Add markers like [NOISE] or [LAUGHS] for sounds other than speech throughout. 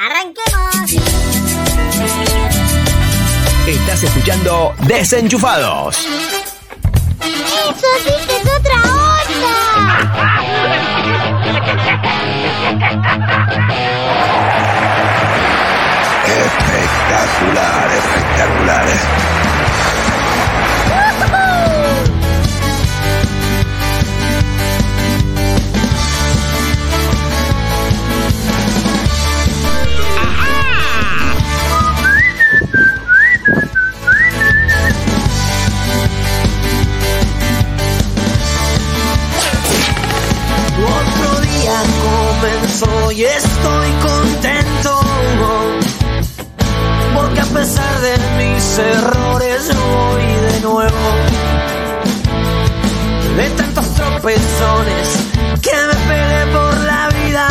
¡Arranquemos! Estás escuchando Desenchufados. ¡Eso sí que es otra Espectacular, espectacular. Comenzó y estoy contento. Porque a pesar de mis errores voy de nuevo. De tantos tropezones que me pegué por la vida.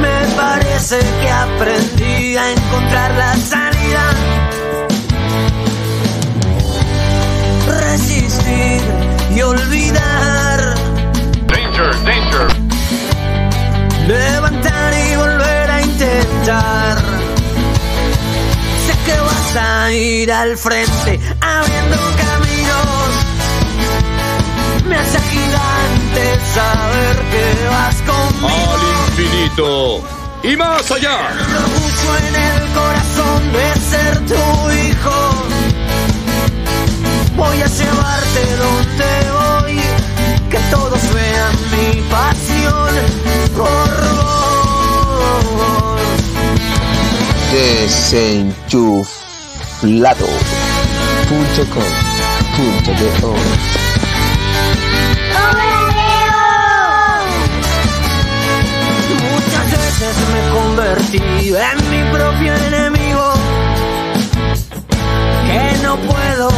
Me parece que aprendí a encontrar la salida. Resistir y olvidar. Danger, danger. Levantar y volver a intentar. Sé que vas a ir al frente abriendo caminos. Me hace gigante saber que vas conmigo. Al infinito. Y más allá. El orgullo en el corazón de ser tu hijo. Voy a llevarte donde que todos vean mi pasión por vos. Desenchuflado.com.do Muchas veces me convertí en mi propio enemigo. Que no puedo,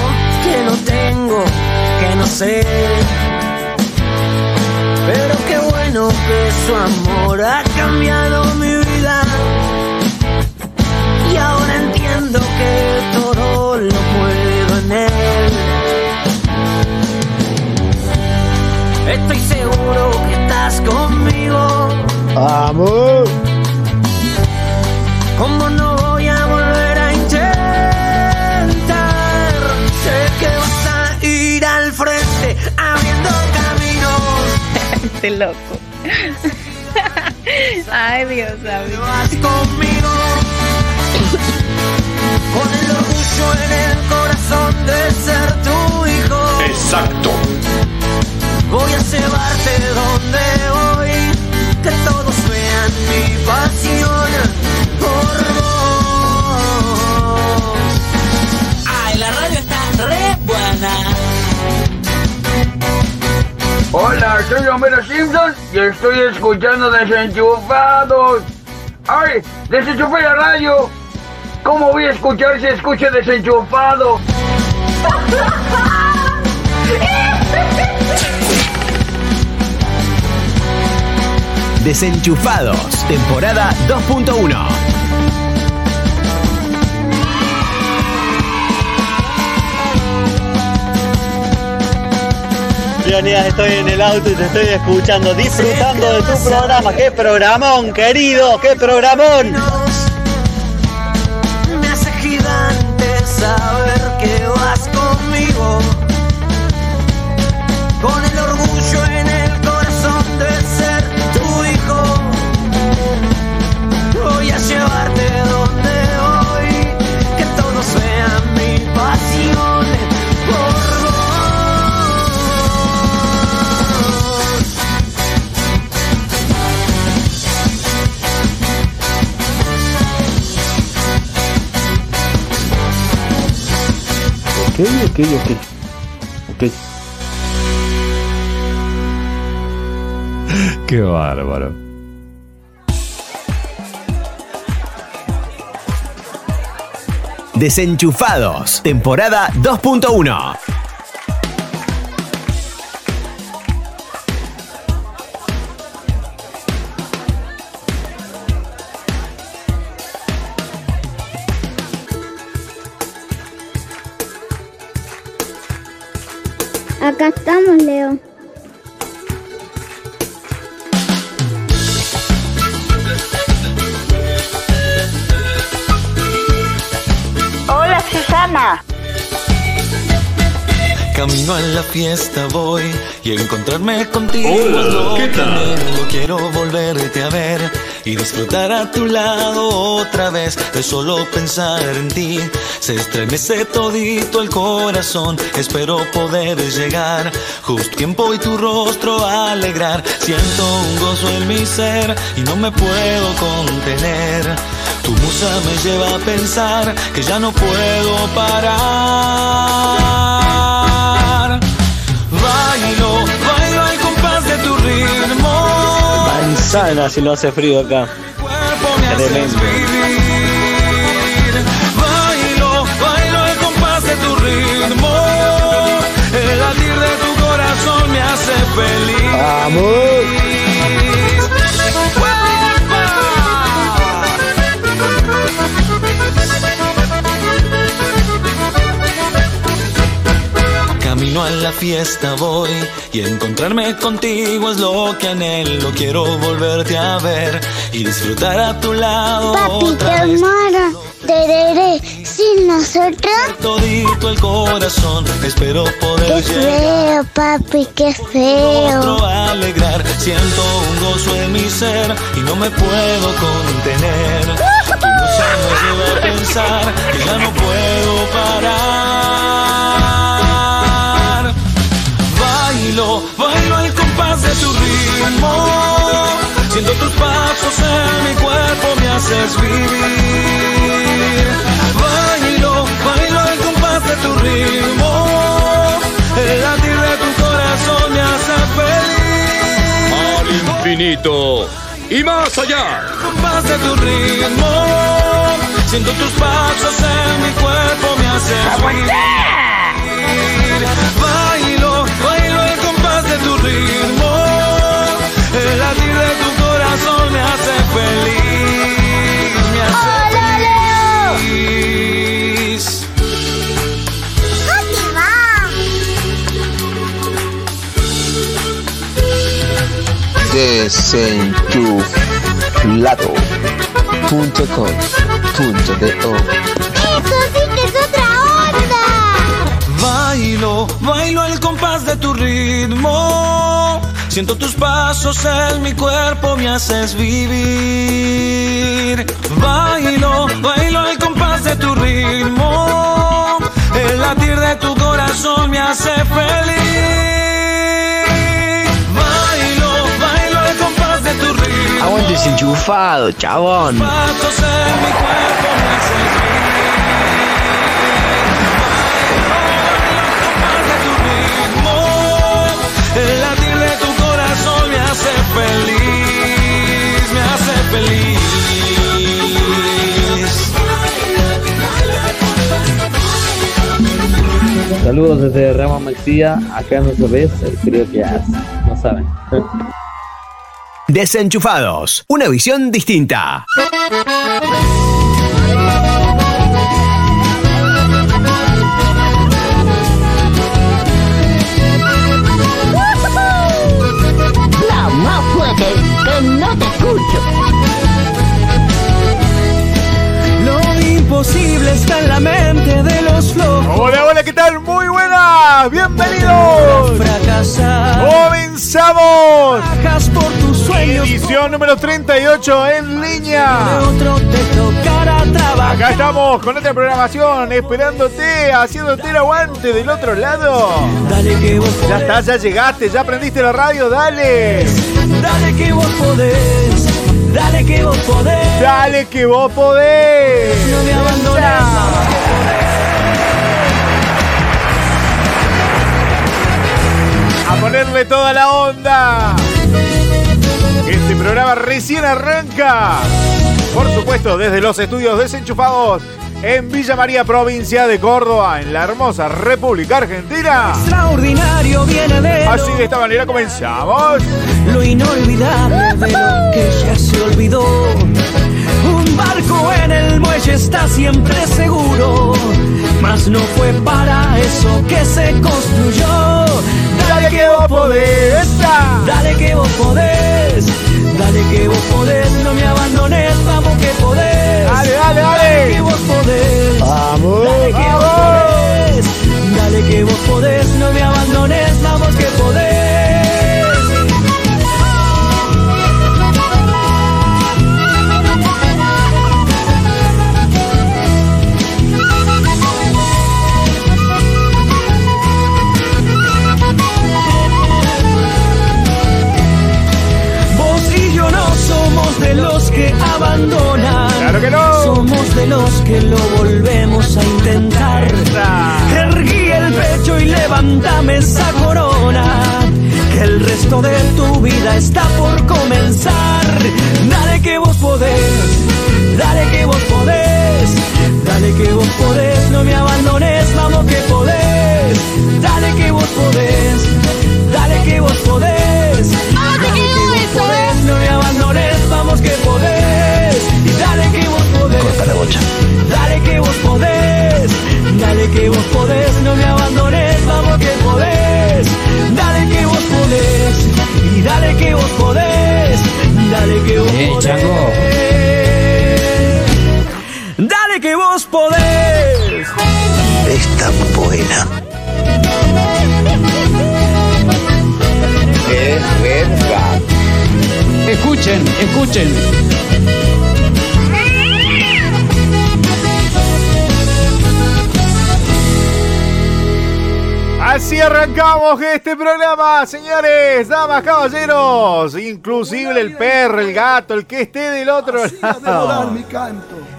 que no tengo, que no sé. Pero qué bueno que su amor ha cambiado mi vida. Y ahora entiendo que todo lo puedo en él. Estoy seguro que estás conmigo. ¡Amor! ¿Cómo no Este loco. [LAUGHS] Ay, Dios conmigo con el orgullo en el corazón de ser tu hijo. Exacto. Voy a llevarte donde voy, que todos vean mi pasión por vos. Ay, la radio está re buena. Hola, soy Homero Simpson y estoy escuchando Desenchufados. ¡Ay! ¡Desenchufé la radio! ¿Cómo voy a escuchar si escucho desenchufado? Desenchufados, temporada 2.1. Estoy en el auto y te estoy escuchando, disfrutando de tu programa. ¡Qué programón, querido! ¡Qué programón! Ok, ok, ok. Ok. [LAUGHS] Qué bárbaro. Desenchufados, temporada 2.1. Acá estamos, Leo. Hola, Susana. Camino a la fiesta voy y encontrarme contigo. Hola, ¿qué tal? Quiero volverte a ver y disfrutar a tu lado otra vez. De solo pensar en ti se estremece todito el corazón. Espero poder llegar justo tiempo y tu rostro alegrar. Siento un gozo en mi ser y no me puedo contener. Tu musa me lleva a pensar que ya no puedo parar. Manzana si no hace frío acá. Tremendo. Bailo, bailo al compás de tu ritmo. El latir de tu corazón me hace feliz. ¡Vamos! Camino a la fiesta voy y encontrarme contigo es lo que anhelo. Quiero volverte a ver y disfrutar a tu lado. Papi, otra te vez. Tereré, sin nosotros. Todito el corazón, espero Qué poder llegar. feo, papi, qué feo. Otro alegrar, siento un gozo en mi ser y no me puedo contener. [LAUGHS] Musa me lleva a pensar que ya no puedo parar. De tu ritmo. Siento tus pasos en mi cuerpo, me haces vivir. Bailo, bailo al compás de tu ritmo. El latir de tu corazón me hace feliz. Al infinito y más allá. compás de tu ritmo. Siento tus pasos en mi cuerpo, me haces vivir. Bailo, de tu ritmo. El latir de tu corazón me hace feliz. Me hace ¡Hola, Leo! feliz. ¿Dónde va? Desenchuflado.com.do Bailo, bailo al compás de tu ritmo. Siento tus pasos en mi cuerpo, me haces vivir. Bailo, bailo al compás de tu ritmo. El latir de tu corazón me hace feliz. Bailo, bailo al compás de tu ritmo. Aguante desenchufado, chabón. Pasos en mi cuerpo me haces feliz, me hace feliz. Saludos desde Ramos Mexía. Acá no se ve el frío que hace. No saben. Desenchufados, una visión distinta. Imposible está en la mente de los flojos. Hola, hola, ¿qué tal? Muy buenas, bienvenidos. Fracasar. Comenzamos. Bajas por tus sueños. Edición número 38 en línea. Otro te. Acá estamos con otra programación, esperándote, haciéndote el aguante del otro lado. Dale que vos Ya podés. está, ya llegaste, ya prendiste la radio, dale. Dale que vos podés. Dale que vos podés. Dale que vos podés. No me abandones. vamos A ponerle toda la onda. Este programa recién arranca. Por supuesto, desde los estudios desenchufados en Villa María, provincia de Córdoba, en la hermosa República Argentina. Extraordinario viene de Así de esta manera comenzamos. lo inolvidable de lo que ya se olvidó. Un barco en el muelle está siempre seguro, mas no fue para eso que se construyó. Dale que vos podés. Dale que vos podés, dale que vos podés, no me abandones, vamos que podés. Dale, dale, dale. Que vos podés. Vamos. Dale que vos podés. Dale que vos podés. No me abandones, vamos que podés. Vos y yo no somos de los que abandonan lo volvemos a intentar. Erguí el pecho y levántame esa corona, que el resto de tu vida está por comenzar. Dale que vos podés, dale que vos podés, dale que vos podés, no me arrancamos este programa, señores, damas, caballeros, inclusive el perro, el gato, el que esté del otro lado.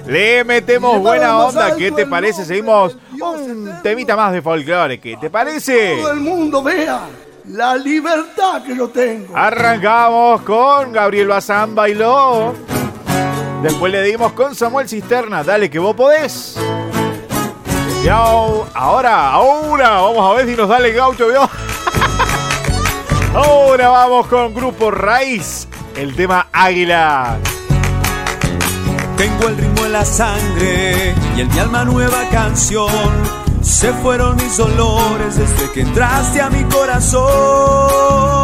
Le metemos buena onda, ¿qué te parece? Seguimos un temita más de folclore, ¿qué te parece? Todo el mundo vea la libertad que yo tengo. Arrancamos con Gabriel Bazán bailó. Después le dimos con Samuel Cisterna, dale que vos podés. Y au- ahora, ahora, vamos a ver si nos da el gaucho, ¿vio? [LAUGHS] Ahora vamos con Grupo Raíz, el tema Águila. Tengo el ritmo en la sangre y en mi alma nueva canción. Se fueron mis dolores desde que entraste a mi corazón.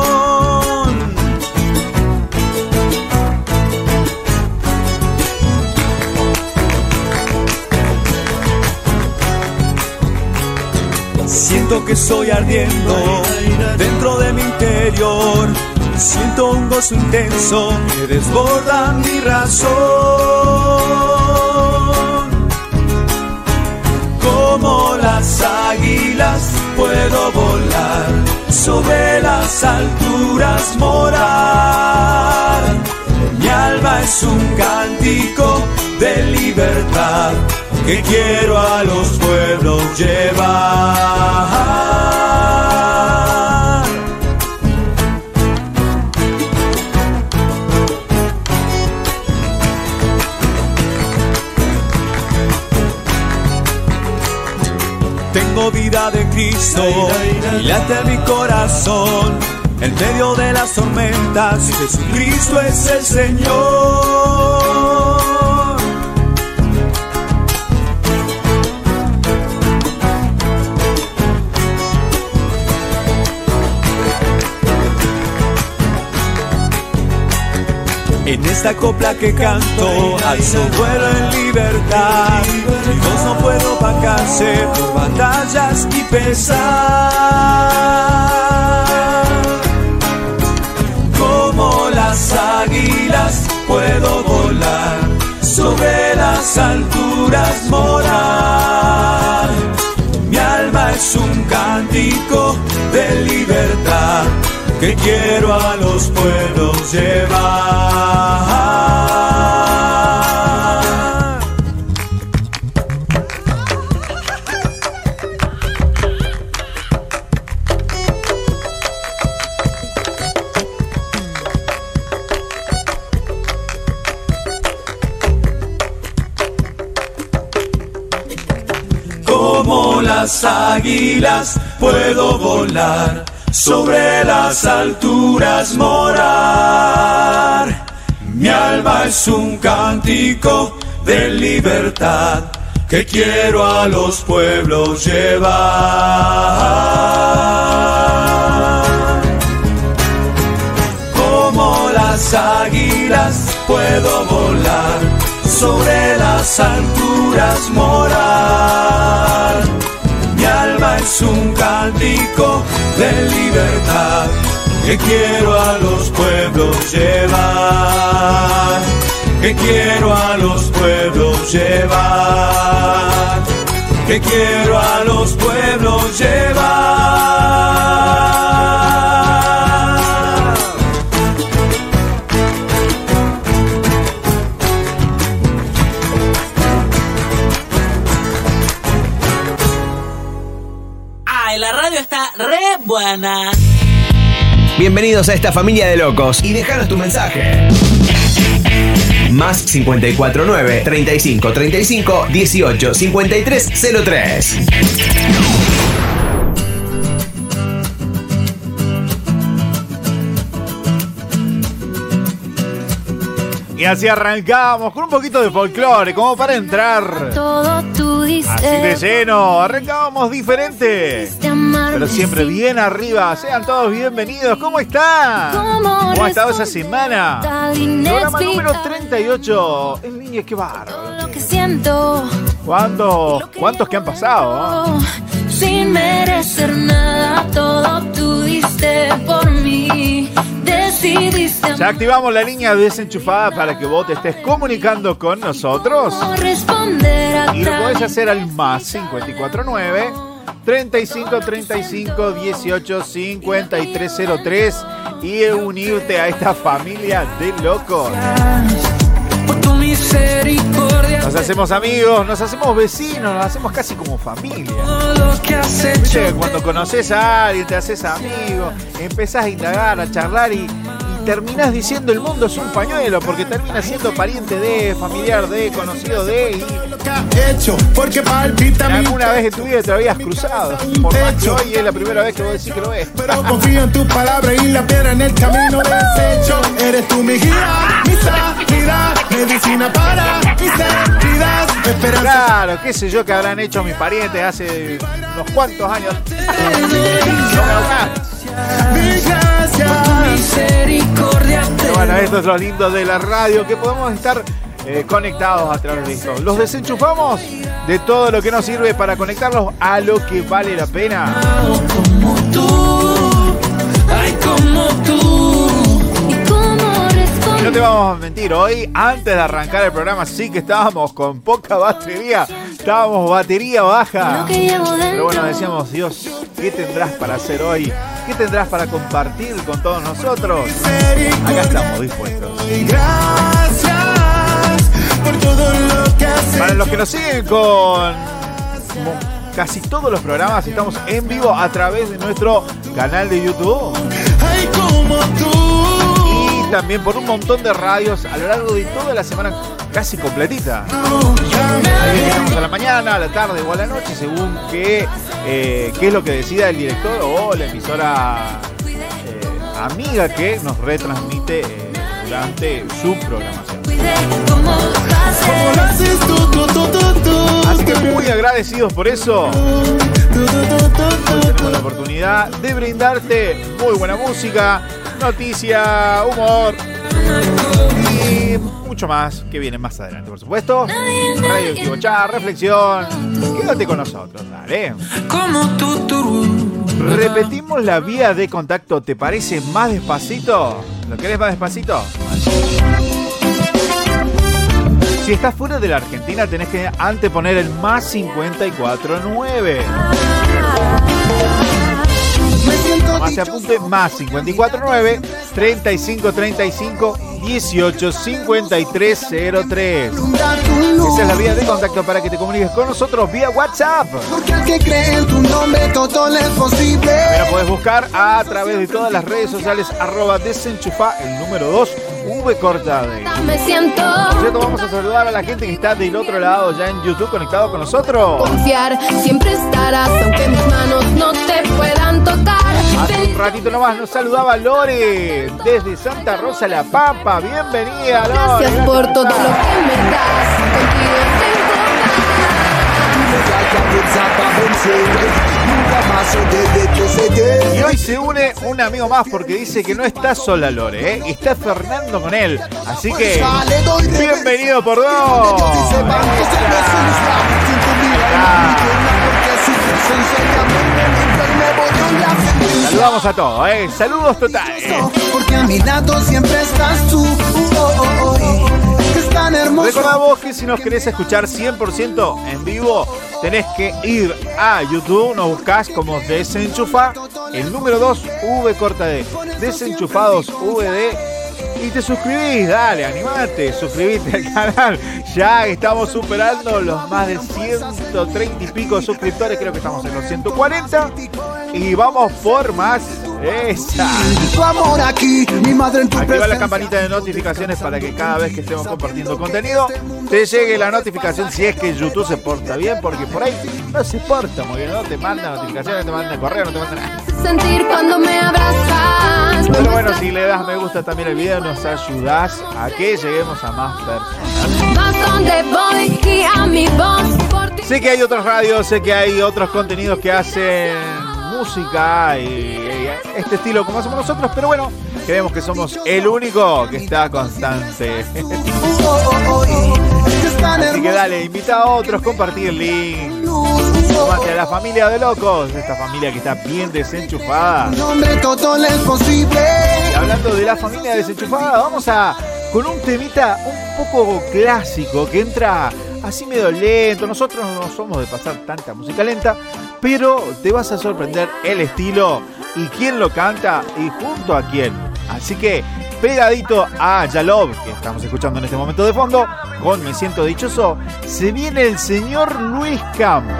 Siento que estoy ardiendo dentro de mi interior. Siento un gozo intenso que desborda mi razón. Como las águilas puedo volar, sobre las alturas morar. Mi alma es un cántico de libertad que quiero a los pueblos llevar. Tengo vida de Cristo y late mi corazón. En medio de las tormentas, Jesucristo es el Señor. En esta copla que canto, alzo vuelo en libertad. Mi voz no puedo vacarse por batallas y pesar. Como las águilas puedo volar, sobre las alturas morar. Mi alma es un cántico de libertad que quiero a los pueblos llevar. Como las águilas puedo volar, sobre las alturas morar. Mi alma es un cántico de libertad que quiero a los pueblos llevar. Como las águilas puedo volar, sobre las alturas morar. Es un cántico de libertad que quiero a los pueblos llevar, que quiero a los pueblos llevar, que quiero a los pueblos llevar. Marihuana. Bienvenidos a esta familia de locos y déjanos tu mensaje. Más 549 35 35 18 53 03. Y así arrancamos con un poquito de folclore, como para entrar. Todo tú. Así de lleno, arrancábamos diferente. Pero siempre bien arriba. Sean todos bienvenidos. ¿Cómo están? ¿Cómo ha estado esa semana? Programa número 38. En línea, qué bárbaro. Lo que siento. ¿Cuántos, cuántos que han pasado? Sin merecer nada, todo tú diste por mí. Ya activamos la línea desenchufada para que vos te estés comunicando con nosotros. Y lo podés hacer al más 549 35 35 18 5303 y unirte a esta familia de locos. Misericordia. Nos hacemos amigos, nos hacemos vecinos, nos hacemos casi como familia. Viste cuando conoces a alguien, te haces amigo, empezás a indagar, a charlar y, y terminás diciendo el mundo es un pañuelo, porque terminas siendo pariente de, familiar de, conocido de y hecho porque palpita mi alguna vez en tu vida te lo habías cruzado. Por más que hoy es la primera vez que vos decís que lo ves. pero confío en tu palabra y la piedra en el camino desecho eres tú mi guía mi salida medicina para mis heridas esperanza Claro, qué sé yo que habrán hecho mis parientes hace unos cuantos años. Pero bueno, esto es lo lindo de la radio, que podemos estar eh, conectados a través de esto. Los desenchufamos de todo lo que nos sirve para conectarlos a lo que vale la pena. Como tú. Ay, como tú. No te vamos a mentir, hoy antes de arrancar el programa sí que estábamos con poca batería, estábamos batería baja. Pero bueno, decíamos, Dios, ¿qué tendrás para hacer hoy? ¿Qué tendrás para compartir con todos nosotros? Acá estamos dispuestos. gracias por todo lo que Para los que nos siguen con casi todos los programas, estamos en vivo a través de nuestro canal de YouTube también por un montón de radios a lo largo de toda la semana casi completita. Ahí estamos a la mañana, a la tarde o a la noche, según qué, eh, qué es lo que decida el director o la emisora eh, amiga que nos retransmite eh, durante su programación. Así que muy agradecidos por eso. tenemos la oportunidad de brindarte muy buena música, noticia, humor y mucho más que viene más adelante, por supuesto. Radio Equivochá, reflexión. Quédate con nosotros, dale. Como. Repetimos la vía de contacto, ¿te parece más despacito? ¿Lo querés más despacito? Si estás fuera de la Argentina, tenés que anteponer el más 549. Más se apunte más 549 35 35 18 53 03. Esa es la vía de contacto para que te comuniques con nosotros vía WhatsApp. porque el que cree en tu nombre todo es posible Pero puedes buscar a través de todas las redes sociales arroba desenchufa el número 2 V corta D. Me siento Por cierto, vamos a saludar a la gente que está del otro lado ya en YouTube conectado con nosotros. confiar, siempre estarás, aunque mis manos no te puedan tocar. Hace un ratito nomás nos saludaba Lore desde Santa Rosa La Pampa. Bienvenida, Lore. Gracias por todo lo que me das. Contigo hoy se une un amigo más porque dice que no está sola Lore, ¿eh? está Fernando con él. Así que, bienvenido por dos. Saludamos a todos, ¿eh? Saludos totales. porque a mi lado siempre estás tú Recordá vos que si nos querés escuchar 100% en vivo, tenés que ir a YouTube, nos buscás como Desenchufa, el número 2, V corta D. Desenchufados VD y te suscribís, dale, animate, suscribite al canal. Ya estamos superando los más de 130 y pico suscriptores, creo que estamos en los 140 y vamos por más. Esa. Tu amor aquí, mi madre en tu Activa la campanita de notificaciones para que cada vez que estemos compartiendo contenido te llegue la notificación si es que YouTube se porta bien, porque por ahí no se porta muy bien, no te manda notificaciones, no te manda correo, no te manda nada. Sentir cuando me abrazas. Pero bueno, si le das me gusta también al video, nos ayudas a que lleguemos a más personas. Sé que hay otras radios, sé que hay otros contenidos que hacen música y, y este estilo como hacemos nosotros, pero bueno, creemos que somos el único que está constante. Así que dale, invita a otros, compartir el link. Sumate a la familia de locos, esta familia que está bien desenchufada. nombre es posible. Y hablando de la familia desenchufada, vamos a con un temita un poco clásico que entra así medio lento. Nosotros no somos de pasar tanta música lenta, pero te vas a sorprender el estilo y quién lo canta y junto a quién. Así que pegadito a Yalov, que estamos escuchando en este momento de fondo, con Me Siento Dichoso, se viene el señor Luis Campos.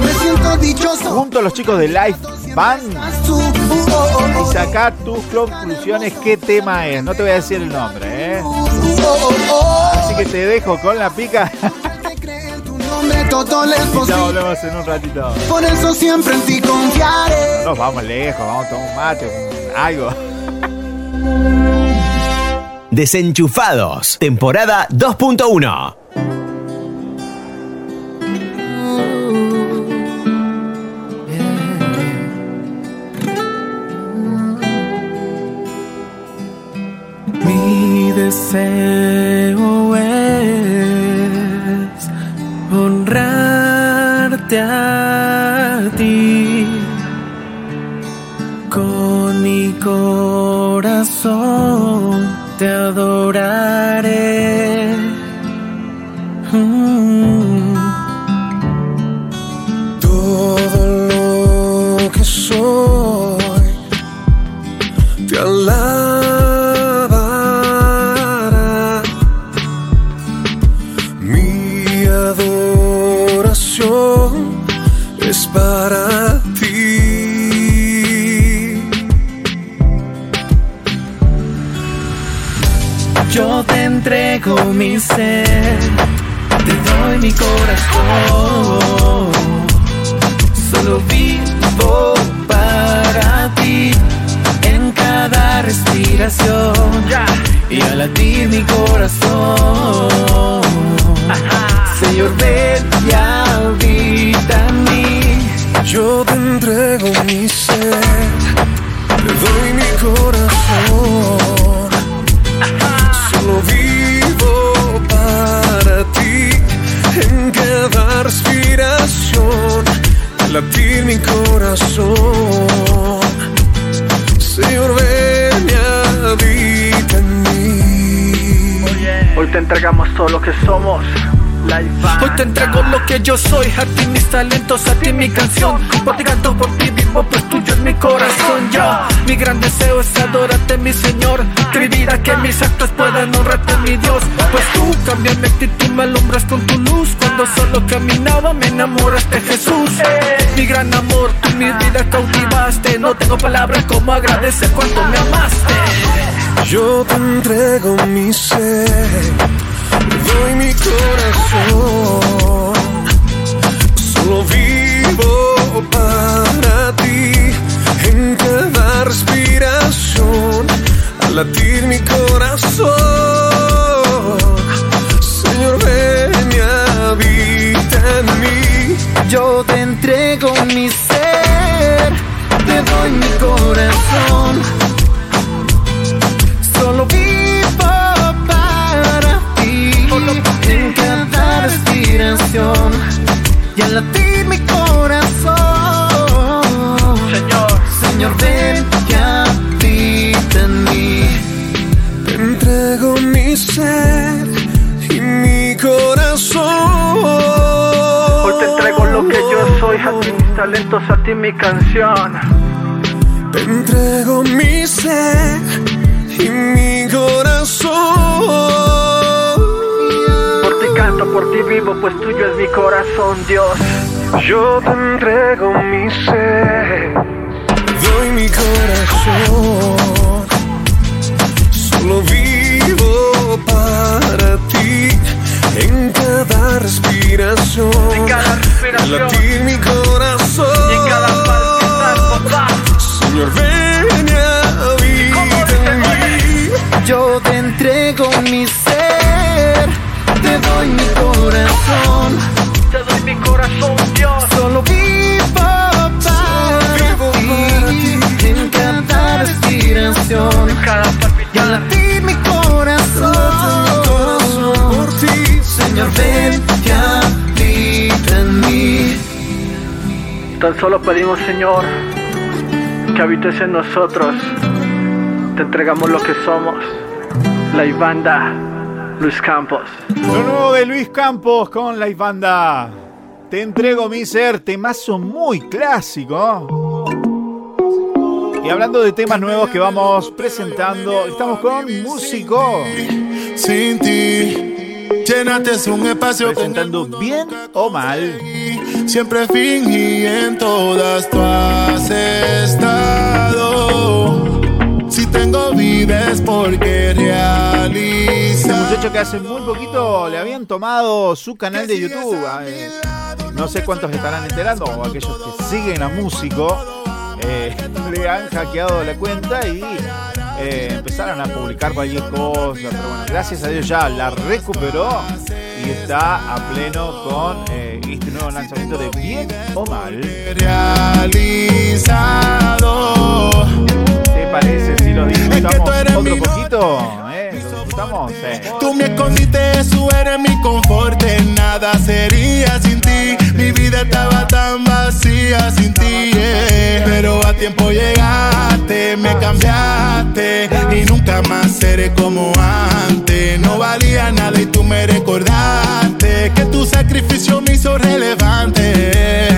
Me siento dichoso. Junto a los chicos de Life Band y saca tus conclusiones qué tema es. No te voy a decir el nombre, ¿eh? Así que te dejo con la pica. todo ya volvemos en un ratito. [LAUGHS] Por eso siempre en ti confiaré. No nos vamos lejos, vamos a tomar un mate, algo. [LAUGHS] Desenchufados, temporada 2.1. Mi deseo corazón te adoraré. Mi ser, te doy mi corazón. Solo vivo para ti en cada respiración y al latir mi corazón. Señor, ven entregamos todo lo que somos. Hoy te entrego lo que yo soy, a ti mis talentos, a ti mi canción. Por ti canto, por ti vivo, pues tuyo es mi corazón. Yo, mi gran deseo es adorarte, mi Señor. Que mi vida, que mis actos puedan honrarte, mi Dios. Pues tú cambias mi actitud, me alumbras con tu luz. Cuando solo caminaba, me enamoraste, Jesús. Mi gran amor, tú mi vida cautivaste. No tengo palabras como agradecer cuánto me amaste. Yo te entrego mi ser, doy mi corazón. Solo vivo para ti en cada respiración, al latir mi corazón. Señor, ven y habita en mí. Yo te entrego mi ser, te doy mi corazón. Y al latir mi corazón. Señor, Señor, ven y habita en mí. Te entrego mi ser y mi corazón. Hoy te entrego lo que yo soy, a ti mis talentos, a ti mi canción. Te entrego mi ser y mi corazón. Por ti canto, por ti vivo, pues tuyo es mi corazón, Dios. Yo te entrego mi ser, doy mi corazón. Solo vivo para ti en cada respiración. En cada respiración. Latir mi corazón. Y en cada palpitar, papá. Señor, ven y habita en mí. Yo te entrego mi ser, te doy mi corazón. Te doy mi corazón, Dios. Solo vivo para ti en cada respiración. En cada Y palpitar. al latir mi corazón, Por ti, Señor, ven y habita en mí. Tan solo pedimos, Señor, que habites en nosotros. Te entregamos lo que somos. La Ibanda, Luis Campos. Lo nuevo de Luis Campos con la banda. Te entrego mi ser, temazo muy clásico. Y hablando de temas nuevos que vamos presentando, estamos con músico Sin ti, llenaste un espacio presentando bien o mal. Siempre fingí en todas tú has estado. Si tengo vida es porque Este realiza. muchacho que hace muy poquito le habían tomado su canal de YouTube. eh, no sé cuántos estarán enterando, o aquellos que siguen a músico, eh, [LAUGHS] le han hackeado la cuenta y eh, empezaron a publicar cualquier cosa. Pero bueno, gracias a Dios ya la recuperó y está a pleno con eh, este nuevo lanzamiento de Bien o Mal. Realizado. ¿Te parece si lo disfrutamos otro poquito? ¿Eh? Tú me escondiste, eso eres mi confort. Nada sería sin ti. Mi vida estaba tan vacía sin ti. yeah. Pero a tiempo llegaste, me cambiaste. Y nunca más seré como antes. No valía nada y tú me recordaste. Que tu sacrificio me hizo relevante.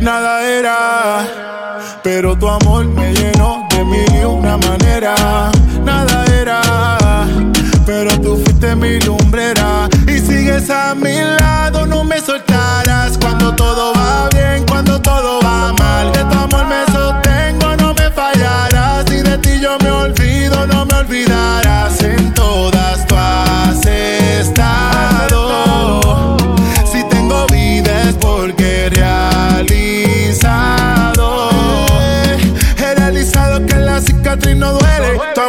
Nada era. Pero tu amor me llenó de mil y una manera. Nada era, pero tú fuiste mi lumbrera. Y sigues a mi lado, no me soltarás. Cuando todo va bien, cuando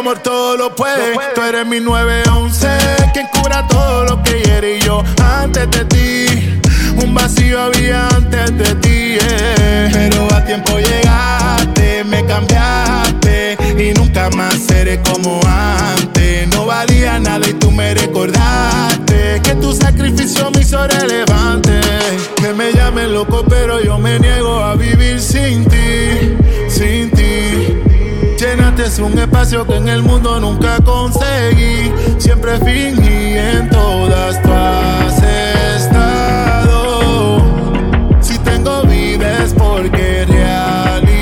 amor todo lo puede. Tú eres mi 911. Quien cura todo lo que hiere. Y yo antes de ti. Un vacío había antes de ti. yeah. Pero a tiempo llegaste. Me cambiaste. Y nunca más seré como antes. No valía nada y tú me recordaste. Que tu sacrificio me hizo relevante. Que me llamen loco, pero yo me niego a vivir Llenaste un espacio que en el mundo nunca conseguí. Siempre fingí en todas tú has estado. Si tengo vida es porque he realizado.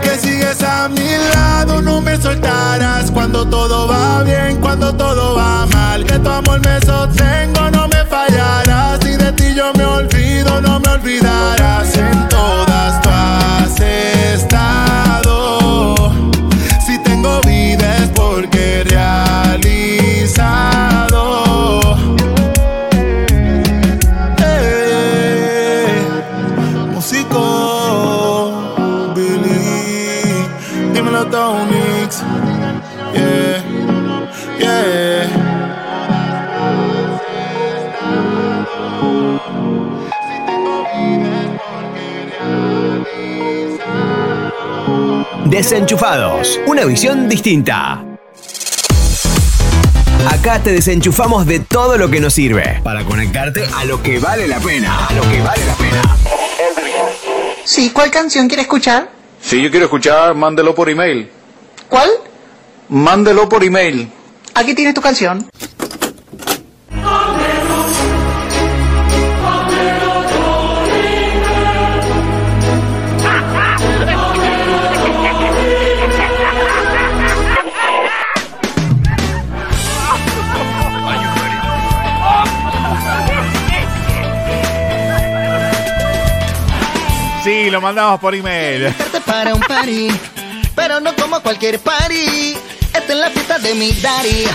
Que sigues a mi lado, no me soltarás. Cuando todo va bien, cuando todo va mal. Que tu amor me sostengo, no me fallarás. Y de ti yo me olvido, no me olvidarás. Desenchufados, una visión distinta. Acá te desenchufamos de todo lo que nos sirve para conectarte a lo que vale la pena. A lo que vale la pena. Sí, ¿cuál canción quiere escuchar? Si yo quiero escuchar, mándelo por email. ¿Cuál? Mándelo por email. Aquí tienes tu canción. Lo mandamos por email. para un party, pero no como cualquier party. Esta es la fiesta de mi daddy.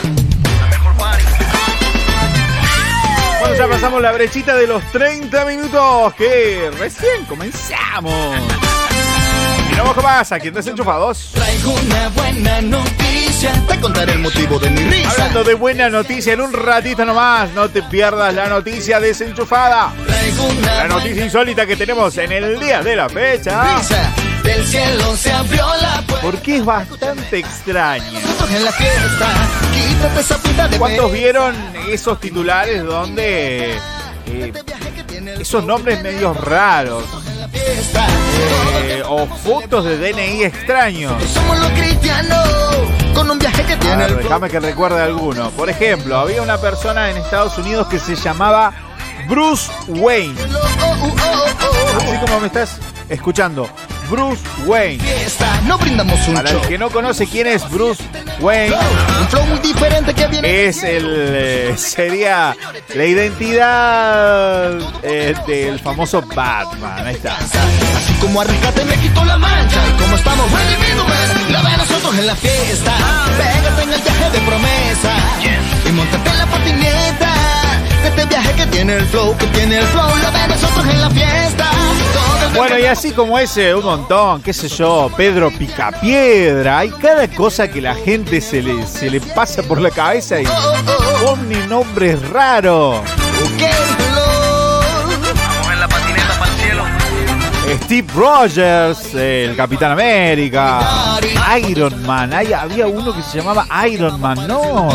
Bueno, ya pasamos la brechita de los 30 minutos que recién comenzamos. Y no con más aquí en Desenchufados. Traigo una buena noticia. Te contaré el motivo de mi risa. Hablando de buena noticia, en un ratito nomás, no te pierdas la noticia desenchufada. La noticia insólita que tenemos en el día de la fecha. Del cielo se abrió la puerta. Porque es bastante de ¿Cuántos vieron esos titulares donde eh, esos nombres medios raros eh, o fotos de DNI extraños? Somos los cristianos. Con un viaje que tiene déjame que recuerde alguno. Por ejemplo, había una persona en Estados Unidos que se llamaba Bruce Wayne. Así como me estás escuchando, Bruce Wayne. fiesta. No brindamos un Para el que no conoce quién es Bruce Wayne, Un flow muy diferente que viene. es el eh, sería la identidad eh, del famoso Batman. Ahí está. Así como arrescate me quito la mancha Y como estamos ven Lo de nosotros en la fiesta Pégate en el viaje de promesa Y montate en la patineta este viaje que tiene el flow Que tiene el flow Lo de nosotros en la fiesta. Bueno, y así como ese, un montón, qué sé yo, Pedro Picapiedra, hay cada cosa que la gente se le, se le pasa por la cabeza y pone nombres raros. Vamos en la patineta para el cielo. Steve Rogers, el Capitán América, Iron Man, hay- había uno que se llamaba Iron Man, no.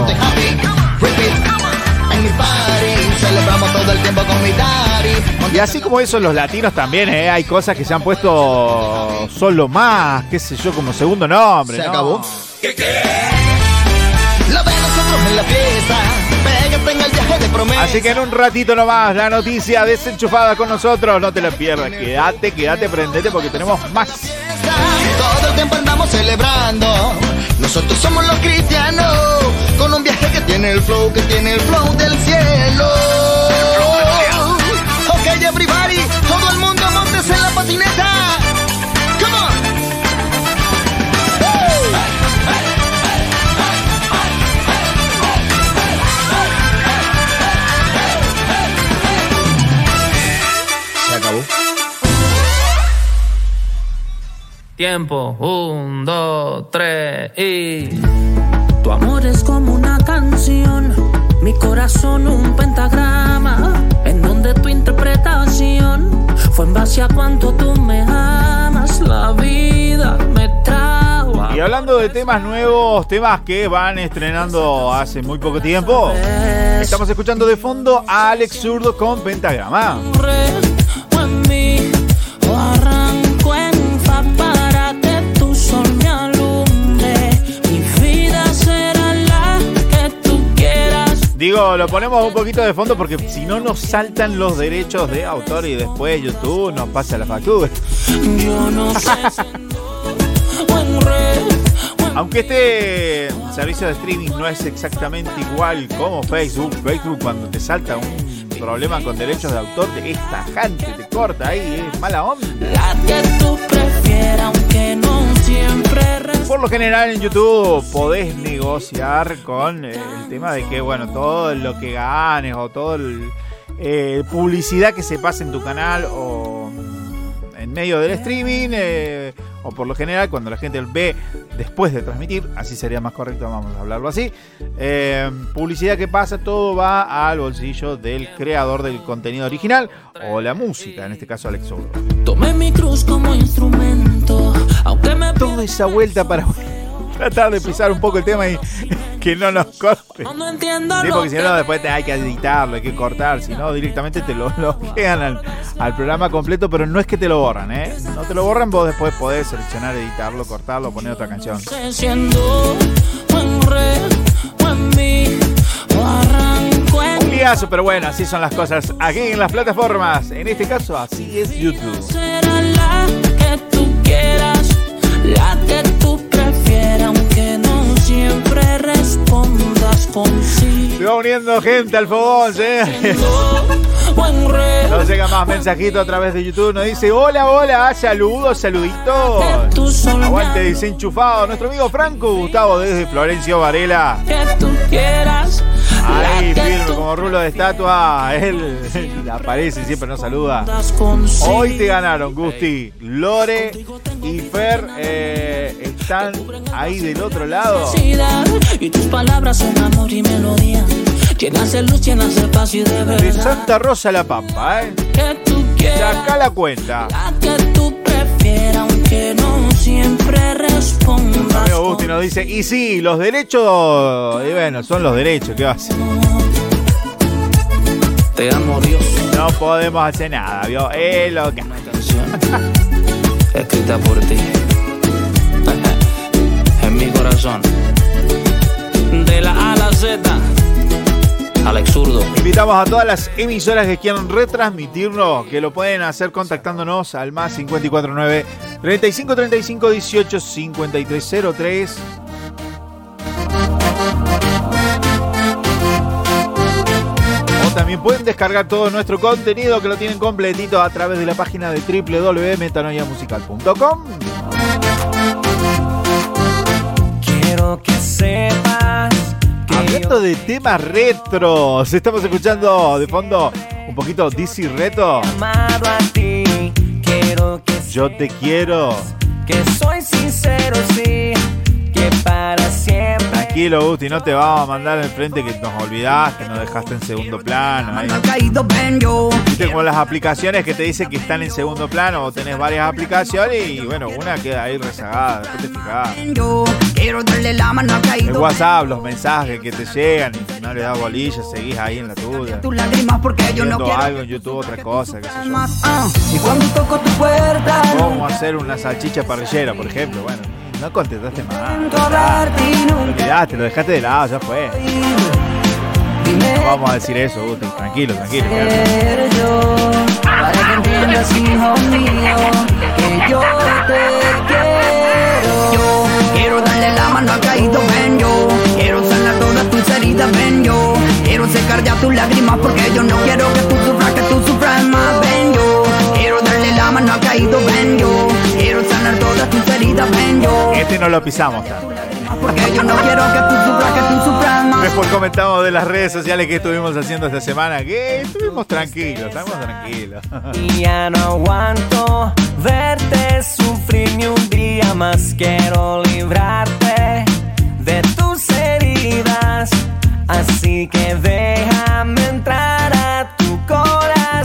Mi party Celebramos todo el tiempo con mi daddy Y así como eso, los latinos también, ¿eh? hay cosas que se han puesto solo más, qué sé yo, como segundo nombre. Se ¿no? acabó. Lo de nosotros en la fiesta Pégate en el viaje de promesa Así que en un ratito nomás, la noticia desenchufada con nosotros. No te la pierdas. Quédate, quédate, prendete porque tenemos más. Todo el tiempo andamos celebrando. Nosotros somos los cristianos. Con un viaje tiene el flow, que tiene el flow del cielo. Ok, everybody. Todo el mundo montes en la patineta. Come on. Se acabó. Tiempo, un, dos, tres y. Tu amor es como una canción, mi corazón un pentagrama, en donde tu interpretación fue en base a cuánto tú me amas, la vida me trajo. Y hablando de temas nuevos, temas que van estrenando hace muy poco tiempo, estamos escuchando de fondo a Alex Zurdo con Pentagrama. Digo, lo ponemos un poquito de fondo porque si no nos saltan los derechos de autor y después YouTube nos pasa la factura. Yo no [LAUGHS] sé Aunque este servicio de streaming no es exactamente igual como Facebook, Facebook cuando te salta un problema con derechos de autor es tajante, te corta ahí, es mala onda. la que tú prefieras, aunque no Por lo general en YouTube podés negociar con eh, el tema de que, bueno, todo lo que ganes o todo el eh, publicidad que se pase en tu canal o mm, en medio del streaming eh, o por lo general cuando la gente ve después de transmitir, así sería más correcto, vamos a hablarlo así, eh, publicidad que pasa, todo va al bolsillo del creador del contenido original o la música, en este caso Alex Zurdo. Tomé mi cruz como instrumento, aunque me Toda esa vuelta para tratar de pisar un poco el tema y [LAUGHS] que no nos corte. no entiendo Sí, porque si no, después te hay que editarlo, hay que cortar. Si no, directamente te lo [LAUGHS] bloquean al, al programa completo, pero no es que te lo borran, ¿eh? No te lo borran, vos después podés seleccionar, editarlo, cortarlo, poner otra canción. Un liazo, pero bueno, así son las cosas aquí en las plataformas. En este caso, así es YouTube. será la que tú quieras, la que tú prefieras, aunque no siempre respondas con sí. Se va uniendo gente al fogón, ¿eh? [LAUGHS] Nos llega más mensajito a través de YouTube. Nos dice: Hola, hola, saludos, saluditos. Aguante desenchufado. Nuestro amigo Franco Gustavo desde Florencio Varela. Que tú quieras. Ahí, firme como rulo de estatua. Él, él [LAUGHS] aparece, siempre nos saluda. Hoy te ganaron, Gusti. Lore y Fer eh, están ahí del otro lado. Y tus palabras son amor y melodía. Llenas de luz, llenas de paz y de De verdad. Santa Rosa la Pampa, ¿eh? Que tú quieras. Saca la cuenta. Que tú prefieras, aunque no siempre respondas. Amigo nos dice, y sí, los derechos, y bueno, son los derechos, ¿qué va a hacer? Te amo, Dios. No podemos hacer nada, ¿vio? Es lo que... [LAUGHS] Escrita por ti. [LAUGHS] en mi corazón. De la A a la Z. Alex Zurdo. Invitamos a todas las emisoras que quieran retransmitirlo, que lo pueden hacer contactándonos al más 549 35 35 18 5303. O también pueden descargar todo nuestro contenido que lo tienen completito a través de la página de www.metanoiamusical.com. Quiero que sepas Hablando de temas retros, estamos escuchando de fondo un poquito DC Reto. Yo te quiero. que soy sincero, sí. Que para siempre. Tranquilo, Gusti, no te vamos a mandar al frente que nos olvidaste, que nos dejaste en segundo plano. Viste como las aplicaciones que te dicen que están en segundo plano o tenés varias aplicaciones y bueno, una queda ahí rezagada, después te fijás. El. WhatsApp, los mensajes que te llegan y no le das bolilla, seguís ahí en la tuya. Viendo algo en YouTube, otra cosa, qué sé yo. ah. Cómo hacer una salchicha parrillera, por ejemplo. Bueno, no contestaste más. y Lo lo dejaste de lado, ya fue. No vamos a decir eso, Guti. Tranquilo, tranquilo. quiero. Yo quiero darle la mano al caído, ven yo. Quiero sanar todas tus heridas, ven yo. Quiero secar ya tus lágrimas porque yo no quiero que tú sufras, que tú sufras más, ven yo. Quiero darle la mano al caído, Este no lo pisamos tanto. Porque yo no quiero que tú sufras, que tú sufras más. Después comentamos de las redes sociales que estuvimos haciendo esta semana. Que estuvimos tranquilos, estamos tranquilos. Y [LAUGHS] ya no aguanto verte sufrir ni un día más. Quiero librarte de tus heridas. Así que déjame entrar a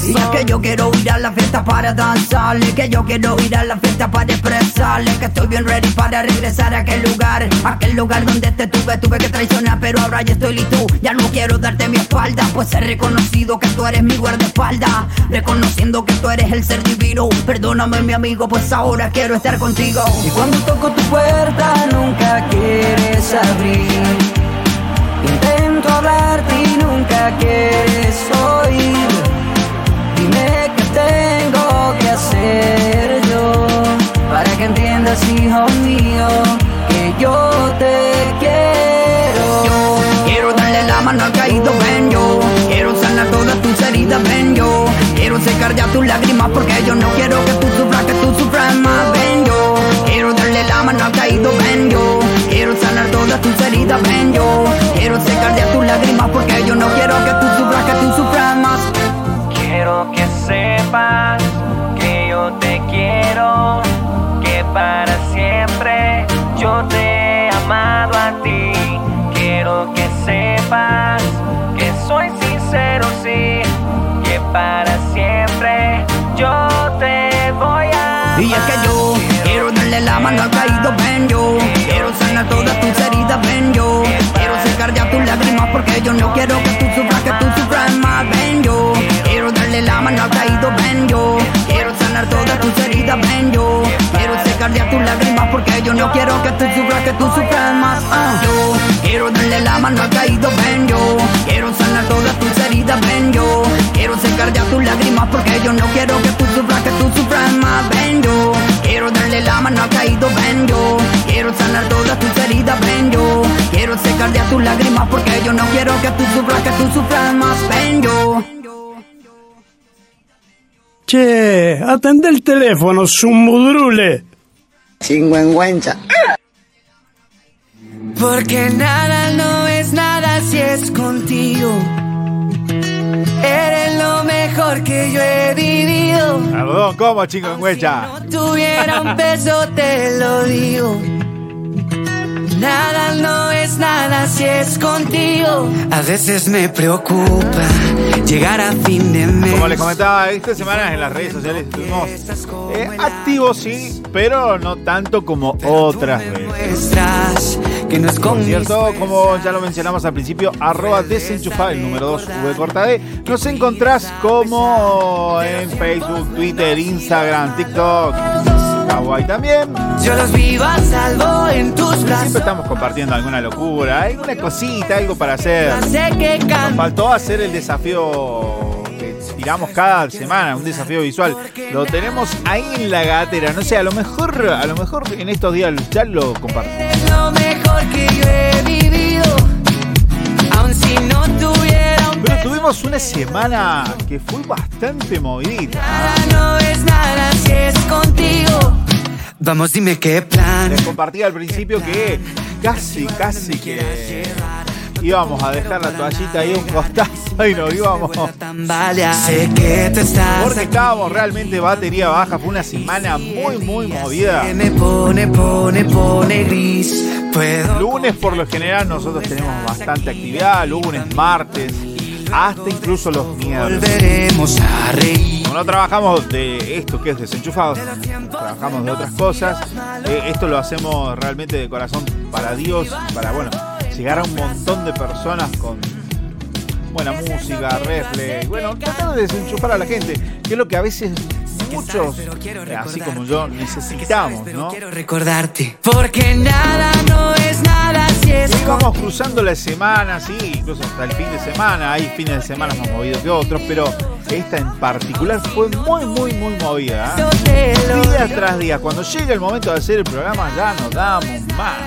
Y es que yo quiero ir a la fiesta para danzarle Que yo quiero ir a la fiesta para expresarle Que estoy bien ready para regresar a aquel lugar Aquel lugar donde te tuve, tuve que traicionar Pero ahora ya estoy listo, ya no quiero darte mi espalda Pues he reconocido que tú eres mi guardaespaldas Reconociendo que tú eres el ser divino Perdóname mi amigo, pues ahora quiero estar contigo. Y cuando toco tu puerta nunca quieres abrir Intento hablarte y nunca quieres oír tengo que hacer yo Para que entiendas, hijo mío, que yo te quiero. Quiero darle la mano al caído, ven yo. Quiero sanar todas tus heridas, ven yo. Quiero secar ya tus lágrimas porque yo no quiero que tú sufras, que tú sufras más, ven yo. Quiero darle la mano al caído, ven yo. Quiero sanar todas tus heridas, ven yo. Quiero secar ya tus lágrimas porque yo no quiero que tú sufras, que tú sufras Quiero que sepas que yo te quiero, que para siempre yo te he amado a ti. Quiero que sepas que soy sincero, sí, que para siempre yo te voy a Y es que yo quiero darle la mano al caído, ven yo Quiero sanar todas tus heridas, ven yo Quiero secar ya tus lágrimas porque yo no quiero que tú sufras, que tú sufras más, ven La mano al caído, ven yo Quiero sanar todas tus heridas, ven yo Quiero secar ya tus lágrimas porque yo no quiero que tú sufras, que tú sufras más. Ah. Yo quiero darle la mano al caído, ven yo Quiero sanar todas tus heridas, ven yo Quiero secar ya tus lágrimas porque yo no quiero que tú sufras, que tú sufras más, ven yo Quiero darle la mano al caído, ven yo Quiero sanar todas tus heridas, ven yo Quiero secar ya tus lágrimas porque yo no quiero que tú sufras, que tú sufras más, ven yo Che, atende el teléfono, zumbudrule. Chingüengüenza. Porque nada no es nada si es contigo. Eres lo mejor que yo he vivido. Algodón, ¿cómo, chico en huella? Tuviera un beso, te lo digo. Nada no es nada si es contigo. A veces me preocupa llegar a fin de mes. Como les comentaba, esta semana en las redes sociales estuvimos eh, activos, sí, pero no tanto como otras veces. Que nos Por cierto, como ya lo mencionamos al principio, arroba desenchufado, el número 2, V corta D, nos encontrás como en Facebook, Twitter, Instagram, TikTok, Kawaii también. Yo los vivo a salvo en tus brazos. Siempre estamos compartiendo alguna locura, alguna cosita, algo para hacer. Nos faltó hacer el desafío que tiramos cada semana, un desafío visual. Lo tenemos ahí en la gatera. No sé, a lo mejor, a lo mejor en estos días ya lo compartimos. lo mejor que yo he vivido. Aun si no tuviera un Pero tuvimos una semana que fue bastante movidita. no es nada si es contigo. Vamos, dime qué plan. Les compartí al principio que casi, casi que íbamos a dejar la toallita ahí un costado y nos íbamos. Porque estábamos realmente batería baja. Fue una semana muy, muy movida. Me pone, pone, pone gris. Puedo. Lunes por lo general nosotros tenemos bastante actividad. Lunes, martes, hasta incluso los miércoles. Volveremos a reír. Como no trabajamos de esto que es desenchufados, trabajamos de otras cosas. eh, esto lo hacemos realmente de corazón para Dios, para bueno, llegar a un montón de personas con buena música, reflex, bueno, tratar de desenchufar a la gente, que es lo que a veces muchos, así como yo, necesitamos, ¿no? Quiero recordarte. Porque nada no es nada vamos cruzando la semana, sí, incluso hasta el fin de semana. Hay fines de semana más movidos que otros, pero esta en particular fue muy, muy, muy movida. ¿eh? Día tras día. Cuando llega el momento de hacer el programa, ya nos damos más.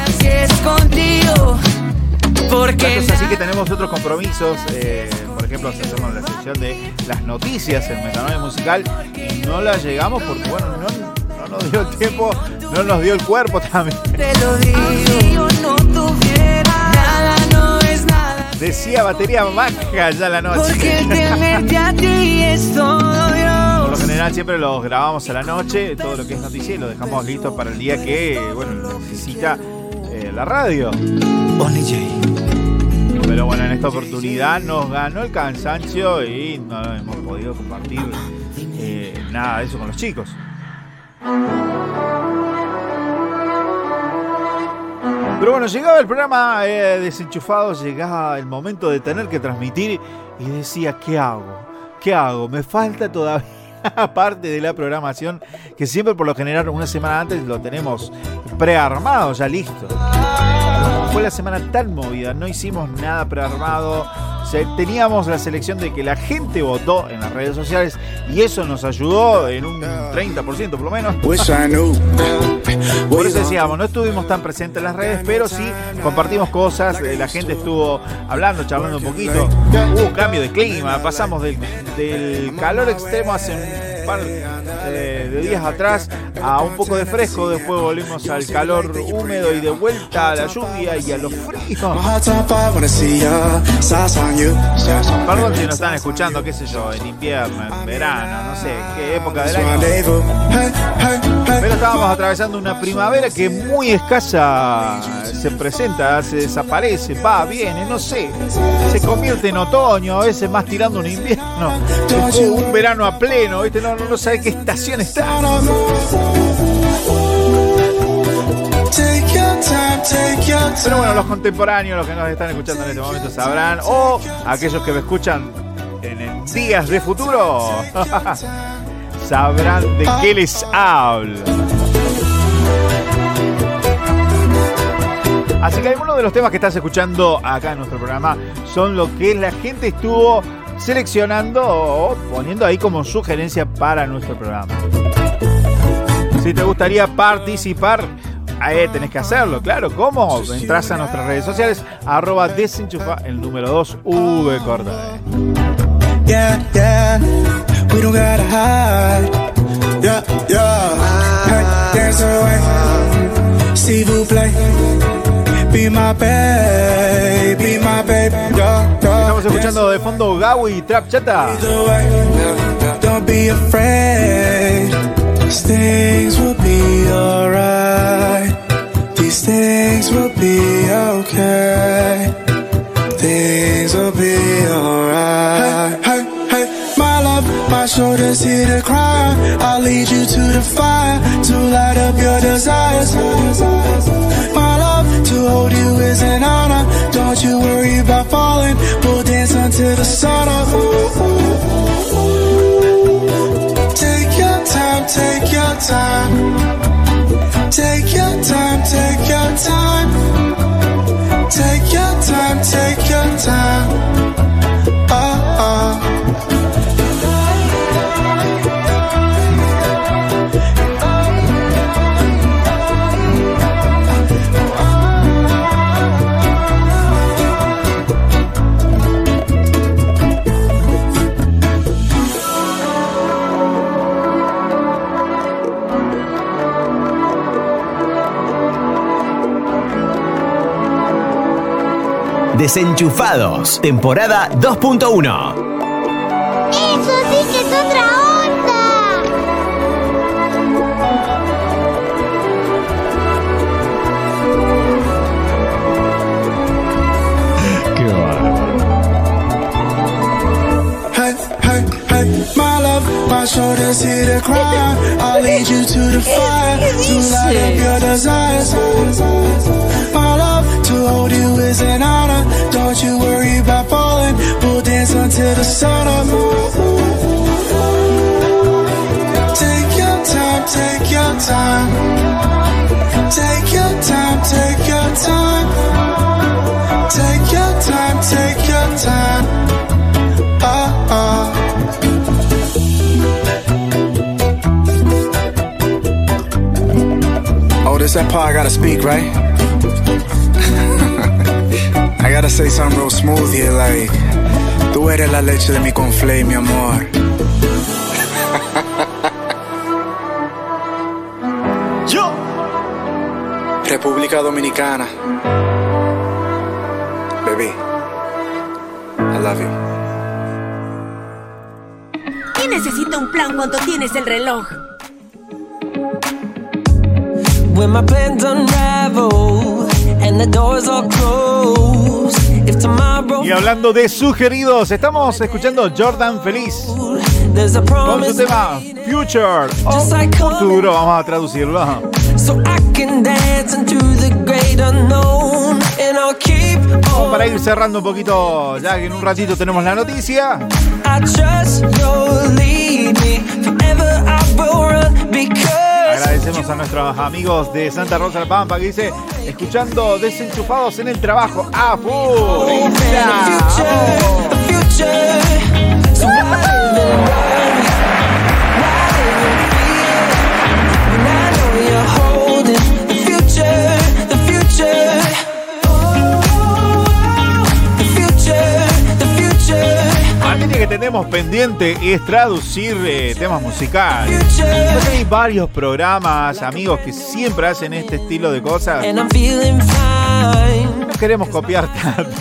Porque así que tenemos otros compromisos. eh, por ejemplo, hacemos la sección de las noticias en Metanoia Musical y no la llegamos porque, bueno, no, no nos dio el tiempo, no nos dio el cuerpo también. te lo digo. Si yo no tuviera nada no es nada. Decía batería baja ya la noche. Porque el tenerte [LAUGHS] a ti es todo Por lo Dios. general siempre los grabamos a la noche, todo lo que es noticia y lo dejamos listo para el día que, bueno, lo necesita eh, la radio. Pero bueno, en esta oportunidad nos ganó el cansancio y no hemos podido compartir eh, nada de eso con los chicos. Pero bueno, llegaba el programa eh, desenchufado, llegaba el momento de tener que transmitir y decía, ¿qué hago? ¿Qué hago? Me falta todavía [LAUGHS] parte de la programación que siempre por lo general una semana antes lo tenemos prearmado, ya listo. Fue la semana tan movida, no hicimos nada prearmado. Teníamos la selección de que la gente votó en las redes sociales y eso nos ayudó en un 30% por lo menos. Por eso decíamos, no estuvimos tan presentes en las redes, pero sí compartimos cosas, eh, la gente estuvo hablando, charlando un poquito, hubo un cambio de clima, pasamos del, del calor extremo hace un par eh, de días atrás a un poco de fresco, después volvimos al calor húmedo y de vuelta a la lluvia y a los fríos. Perdón si nos están escuchando, qué sé yo, en invierno, en verano, no sé, qué época del año. Pero estábamos atravesando una primavera que muy escasa se presenta, se desaparece, va, viene, no sé. Se convierte en otoño, a veces más tirando un invierno. [LAUGHS] Un verano a pleno, ¿viste? No, no, no sabe qué estación está. Pero bueno, los contemporáneos, los que nos están escuchando en este momento sabrán, o aquellos que me escuchan en el días de futuro, [LAUGHS] sabrán de qué les hablo. Así que algunos de los temas que estás escuchando acá en nuestro programa son lo que la gente estuvo seleccionando o poniendo ahí como sugerencia para nuestro programa. Si te gustaría participar, ahí tenés que hacerlo, claro. ¿Cómo? Entras a nuestras redes sociales, arroba desenchufa, el número 2, V corta. Yeah, yeah. We don't gotta hide. Yeah, yeah. Hey, dance away. S'il vous plaît. Be my babe, be my babe. Yeah, yeah. Estamos escuchando de fondo Gawi y Trap Chata. Don't be afraid. These things will be alright. These things will be okay. Things will be alright. Hey, hey, hey, my love, my shoulders here to cry. I'll lead you to the fire to light up your desires. My love, to hold you is an honor. Don't you worry about falling. We'll dance until the sun up. Take your time, take your time. Take your time, take your time. Take your time. Desenchufados, temporada 2.1. Eso sí que es otra onda. Qué Hey, hey, hey, my love, my shoulders here to cry. I'll lead you to the fire [LAUGHS] to light up your desires. My love, to hold you is an honor. Don't you worry about falling. We'll dance until the sun up. Take your time, take your time. Take your time, take your time. Take your time, take your time. Oh, oh. This I gotta speak, right? I gotta say something real smooth here, like Tú eres la leche de mi conflay, mi amor. Yo. República Dominicana. Baby I love you. ¿Quién necesita un plan cuando tienes el reloj? When my plans unravel Y hablando de sugeridos, estamos escuchando Jordan Feliz con su tema Future o Futuro, vamos a traducirlo. Como para ir cerrando un poquito, ya que en un ratito tenemos la noticia. I trust you'll lead me forever. I will run because Agradecemos a nuestros amigos de Santa Rosa del Pampa que dice, escuchando desenchufados en el trabajo. ¡Ah, que tenemos pendiente es traducir eh, temas musicales. Hay varios programas, amigos, que siempre hacen este estilo de cosas. No queremos copiar tanto.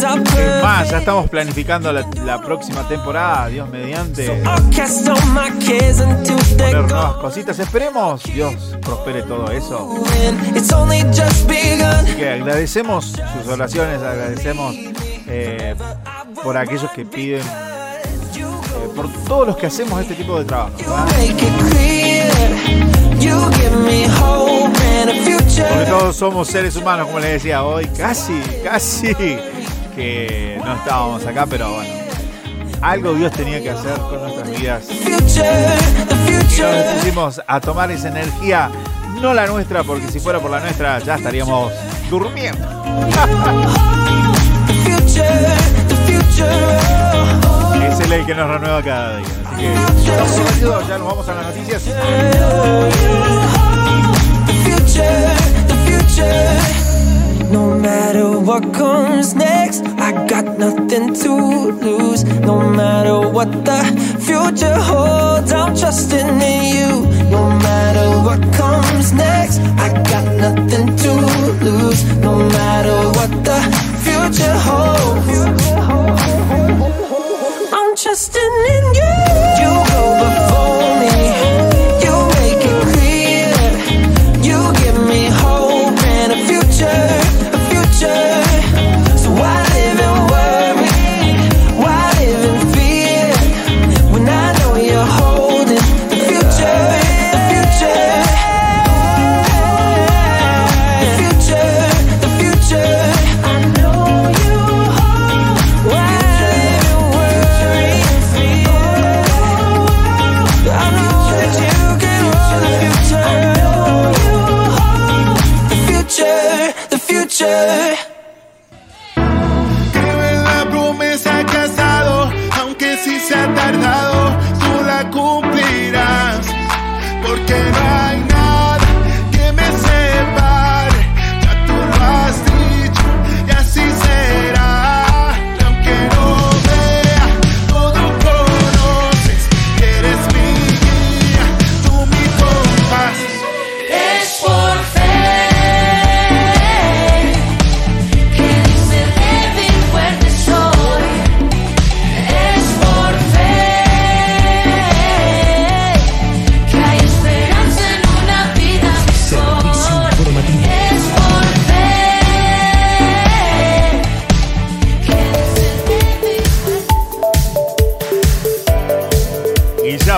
Perfect. más, ya estamos planificando la, la próxima temporada, Dios mediante. Poner nuevas cositas. Esperemos Dios prospere todo eso. Así que agradecemos sus oraciones, agradecemos eh, por aquellos que piden, eh, por todos los que hacemos este tipo de trabajo. Porque todos somos seres humanos, como les decía hoy, casi, casi que no estábamos acá, pero bueno, algo Dios tenía que hacer con nuestras vidas. Y nos pusimos a tomar esa energía, no la nuestra, porque si fuera por la nuestra ya estaríamos durmiendo. Es el el que nos renueva cada día. Así que ya nos vamos a las noticias. What. comes next, I got nothing to lose. No matter what the future holds, I'm trusting in you. No matter what comes next, I got nothing to lose. No matter what the future holds, I'm trusting in you. You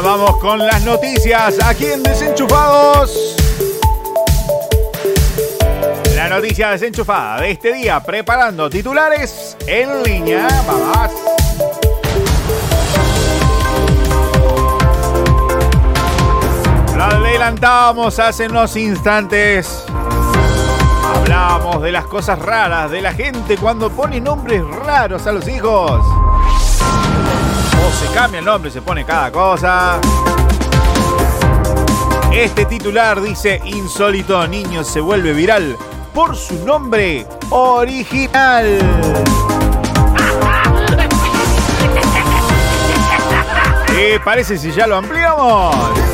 vamos con las noticias aquí en Desenchufados. La noticia desenchufada de este día, preparando titulares en línea. Vamos. Lo adelantábamos hace unos instantes. Hablamos de las cosas raras de la gente cuando pone nombres raros a los hijos. Se cambia el nombre, se pone cada cosa. Este titular dice insólito niño se vuelve viral por su nombre original. ¿Qué parece si ya lo ampliamos?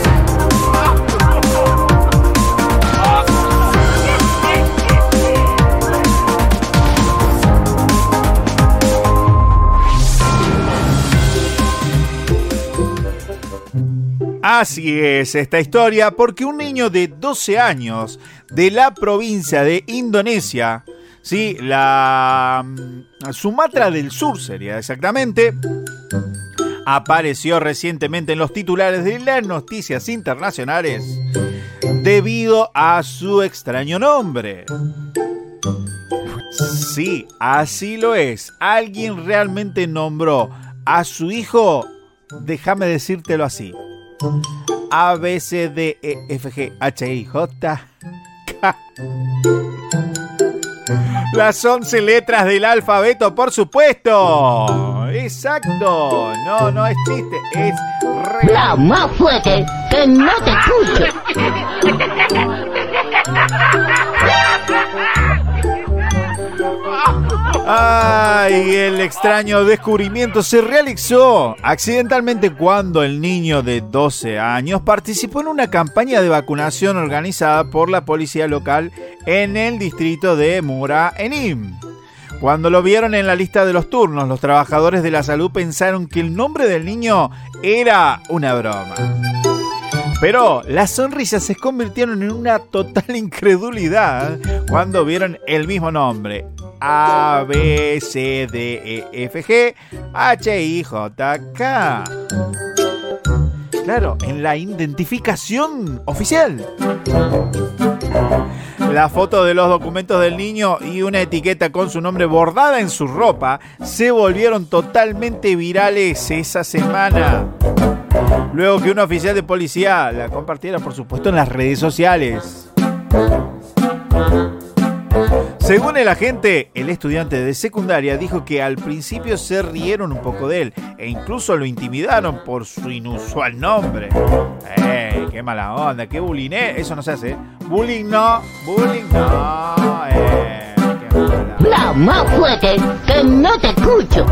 Así es esta historia porque un niño de 12 años de la provincia de Indonesia, sí, la mm, Sumatra del Sur sería exactamente, apareció recientemente en los titulares de las noticias internacionales debido a su extraño nombre. Sí, así lo es. Alguien realmente nombró a su hijo, déjame decírtelo así. A, B, C, D, E, F, G, H, I, J, K. Las 11 letras del alfabeto, por supuesto. Exacto. No, no es chiste, es real. La más fuerte, que no te escuche. [LAUGHS] Ay, el extraño descubrimiento se realizó accidentalmente cuando el niño de 12 años participó en una campaña de vacunación organizada por la policía local en el distrito de Mura Enim. Cuando lo vieron en la lista de los turnos, los trabajadores de la salud pensaron que el nombre del niño era una broma. Pero las sonrisas se convirtieron en una total incredulidad cuando vieron el mismo nombre. A, B, C, D, E, F, G, H, I, J, K. Claro, en la identificación oficial. La foto de los documentos del niño y una etiqueta con su nombre bordada en su ropa se volvieron totalmente virales esa semana. Luego que un oficial de policía la compartiera, por supuesto, en las redes sociales. Según el agente, el estudiante de secundaria dijo que al principio se rieron un poco de él e incluso lo intimidaron por su inusual nombre. ¡Ey! ¡Qué mala onda! ¡Qué bullying! Eso no se hace. ¿eh? Bullying no, bullying no. ¡Eh! ¡Qué mala La Habla más fuerte, que no te escucho.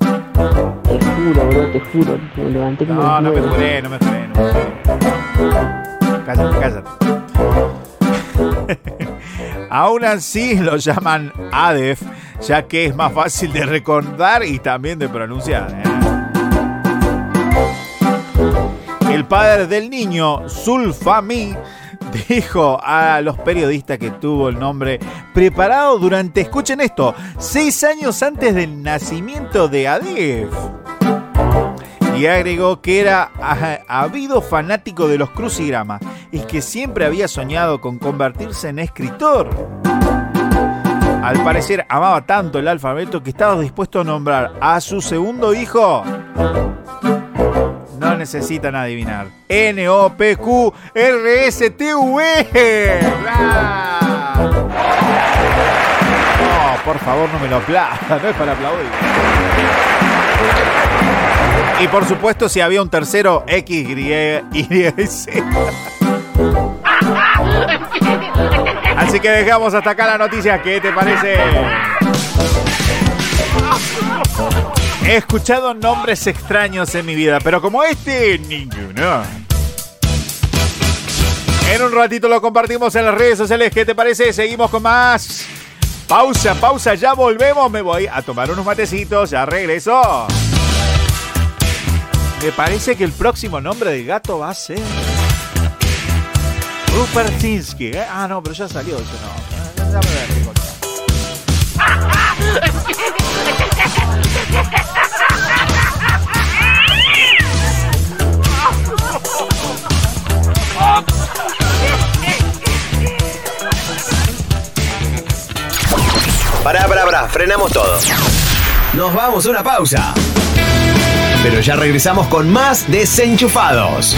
Te juro, bro, te juro. Me levanté como. No, no me juré, no me juré, no me juré. Cállate, cállate. [LAUGHS] Aún así [LAUGHS] lo llaman ADEF, ya que es más fácil de recordar y también de pronunciar. ¿eh? El padre del niño, Sulfami, dijo a los periodistas que tuvo el nombre preparado durante, escuchen esto, seis años antes del nacimiento de ADEF. Y agregó que era ah, habido fanático de los crucigramas y que siempre había soñado con convertirse en escritor. Al parecer amaba tanto el alfabeto que estaba dispuesto a nombrar a su segundo hijo. No necesitan adivinar. N-O-P-Q-R-S-T-U-E. No, por favor, no me lo aplaudan. [LAUGHS] No es para aplaudir. Y por supuesto, si había un tercero, X, Y. Así que dejamos hasta acá la noticia. ¿Qué te parece? He escuchado nombres extraños en mi vida, pero como este, ninguno. En un ratito lo compartimos en las redes sociales. ¿Qué te parece? Seguimos con más. Pausa, pausa, ya volvemos. Me voy a tomar unos matecitos, ya regreso. Me parece que el próximo nombre del gato va a ser. Rupertinsky. ¿eh? Ah, no, pero ya salió ese no. Cosa. Pará, pará, pará, frenamos todo. Nos vamos a una pausa. Pero ya regresamos con más desenchufados.